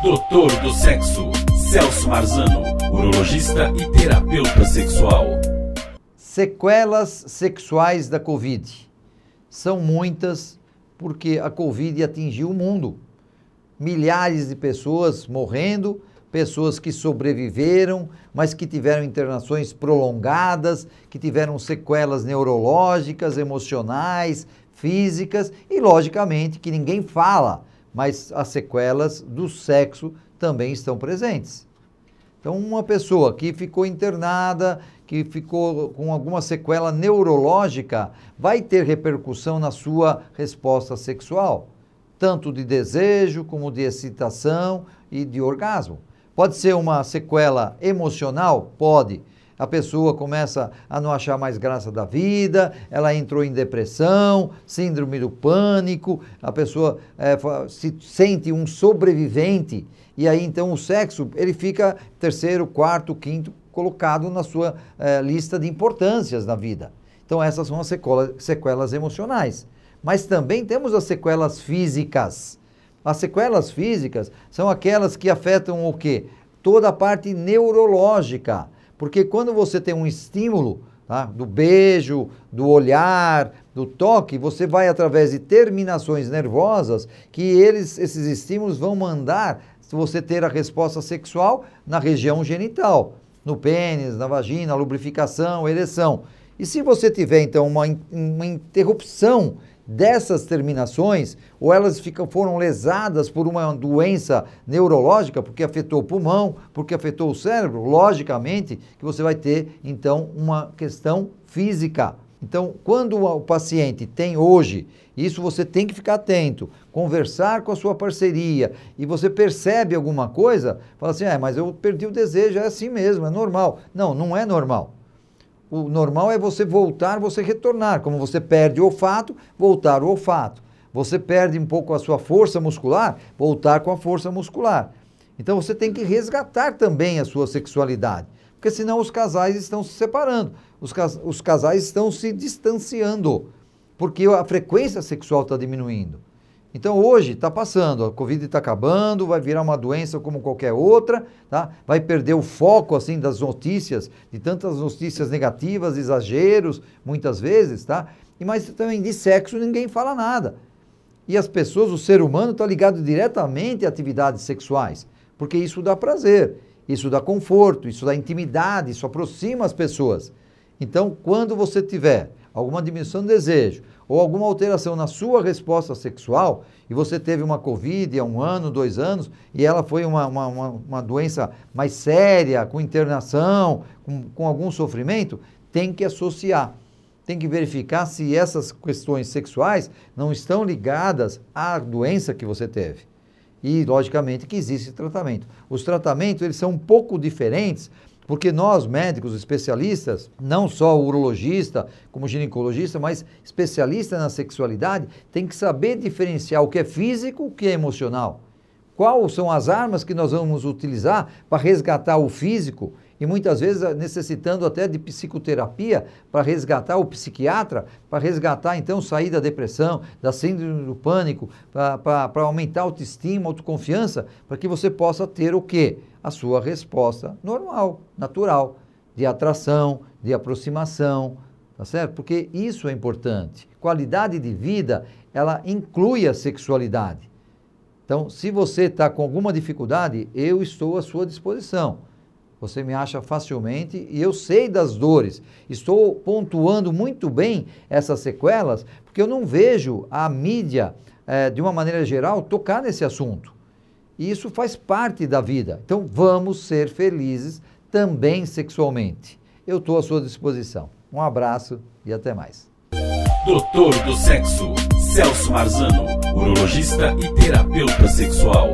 Doutor do Sexo, Celso Marzano, urologista e terapeuta sexual. Sequelas sexuais da Covid. São muitas porque a Covid atingiu o mundo. Milhares de pessoas morrendo, pessoas que sobreviveram, mas que tiveram internações prolongadas, que tiveram sequelas neurológicas, emocionais, físicas e, logicamente, que ninguém fala mas as sequelas do sexo também estão presentes. Então, uma pessoa que ficou internada, que ficou com alguma sequela neurológica, vai ter repercussão na sua resposta sexual, tanto de desejo como de excitação e de orgasmo. Pode ser uma sequela emocional? Pode a pessoa começa a não achar mais graça da vida, ela entrou em depressão, síndrome do pânico, a pessoa é, se sente um sobrevivente e aí então o sexo ele fica terceiro, quarto, quinto colocado na sua é, lista de importâncias na vida. Então essas são as sequelas, sequelas emocionais. Mas também temos as sequelas físicas. As sequelas físicas são aquelas que afetam o quê? Toda a parte neurológica porque quando você tem um estímulo tá, do beijo, do olhar, do toque, você vai através de terminações nervosas que eles, esses estímulos vão mandar você ter a resposta sexual na região genital, no pênis, na vagina, lubrificação, ereção. E se você tiver então uma, uma interrupção dessas terminações, ou elas ficam, foram lesadas por uma doença neurológica, porque afetou o pulmão, porque afetou o cérebro, logicamente que você vai ter então uma questão física. Então, quando o paciente tem hoje, isso você tem que ficar atento, conversar com a sua parceria e você percebe alguma coisa, fala assim: é, mas eu perdi o desejo, é assim mesmo, é normal. Não, não é normal. O normal é você voltar, você retornar. Como você perde o olfato, voltar o olfato. Você perde um pouco a sua força muscular, voltar com a força muscular. Então você tem que resgatar também a sua sexualidade. Porque senão os casais estão se separando, os, cas os casais estão se distanciando, porque a frequência sexual está diminuindo. Então hoje está passando, a Covid está acabando, vai virar uma doença como qualquer outra, tá? vai perder o foco assim das notícias, de tantas notícias negativas, exageros, muitas vezes, tá? E mas também de sexo ninguém fala nada. E as pessoas, o ser humano está ligado diretamente a atividades sexuais, porque isso dá prazer, isso dá conforto, isso dá intimidade, isso aproxima as pessoas. Então, quando você tiver alguma diminuição de desejo, ou alguma alteração na sua resposta sexual, e você teve uma Covid há um ano, dois anos, e ela foi uma, uma, uma, uma doença mais séria, com internação, com, com algum sofrimento, tem que associar. Tem que verificar se essas questões sexuais não estão ligadas à doença que você teve. E, logicamente, que existe tratamento. Os tratamentos, eles são um pouco diferentes, porque nós, médicos especialistas, não só o urologista, como ginecologista, mas especialista na sexualidade, tem que saber diferenciar o que é físico e o que é emocional. Quais são as armas que nós vamos utilizar para resgatar o físico e muitas vezes necessitando até de psicoterapia para resgatar o psiquiatra, para resgatar então sair da depressão, da síndrome do pânico, para aumentar a autoestima, autoconfiança, para que você possa ter o quê? A sua resposta normal, natural, de atração, de aproximação, tá certo? Porque isso é importante. Qualidade de vida, ela inclui a sexualidade. Então, se você está com alguma dificuldade, eu estou à sua disposição. Você me acha facilmente e eu sei das dores. Estou pontuando muito bem essas sequelas, porque eu não vejo a mídia, eh, de uma maneira geral, tocar nesse assunto. E isso faz parte da vida. Então vamos ser felizes também sexualmente. Eu estou à sua disposição. Um abraço e até mais. Doutor do Sexo, Celso Marzano, urologista e terapeuta sexual.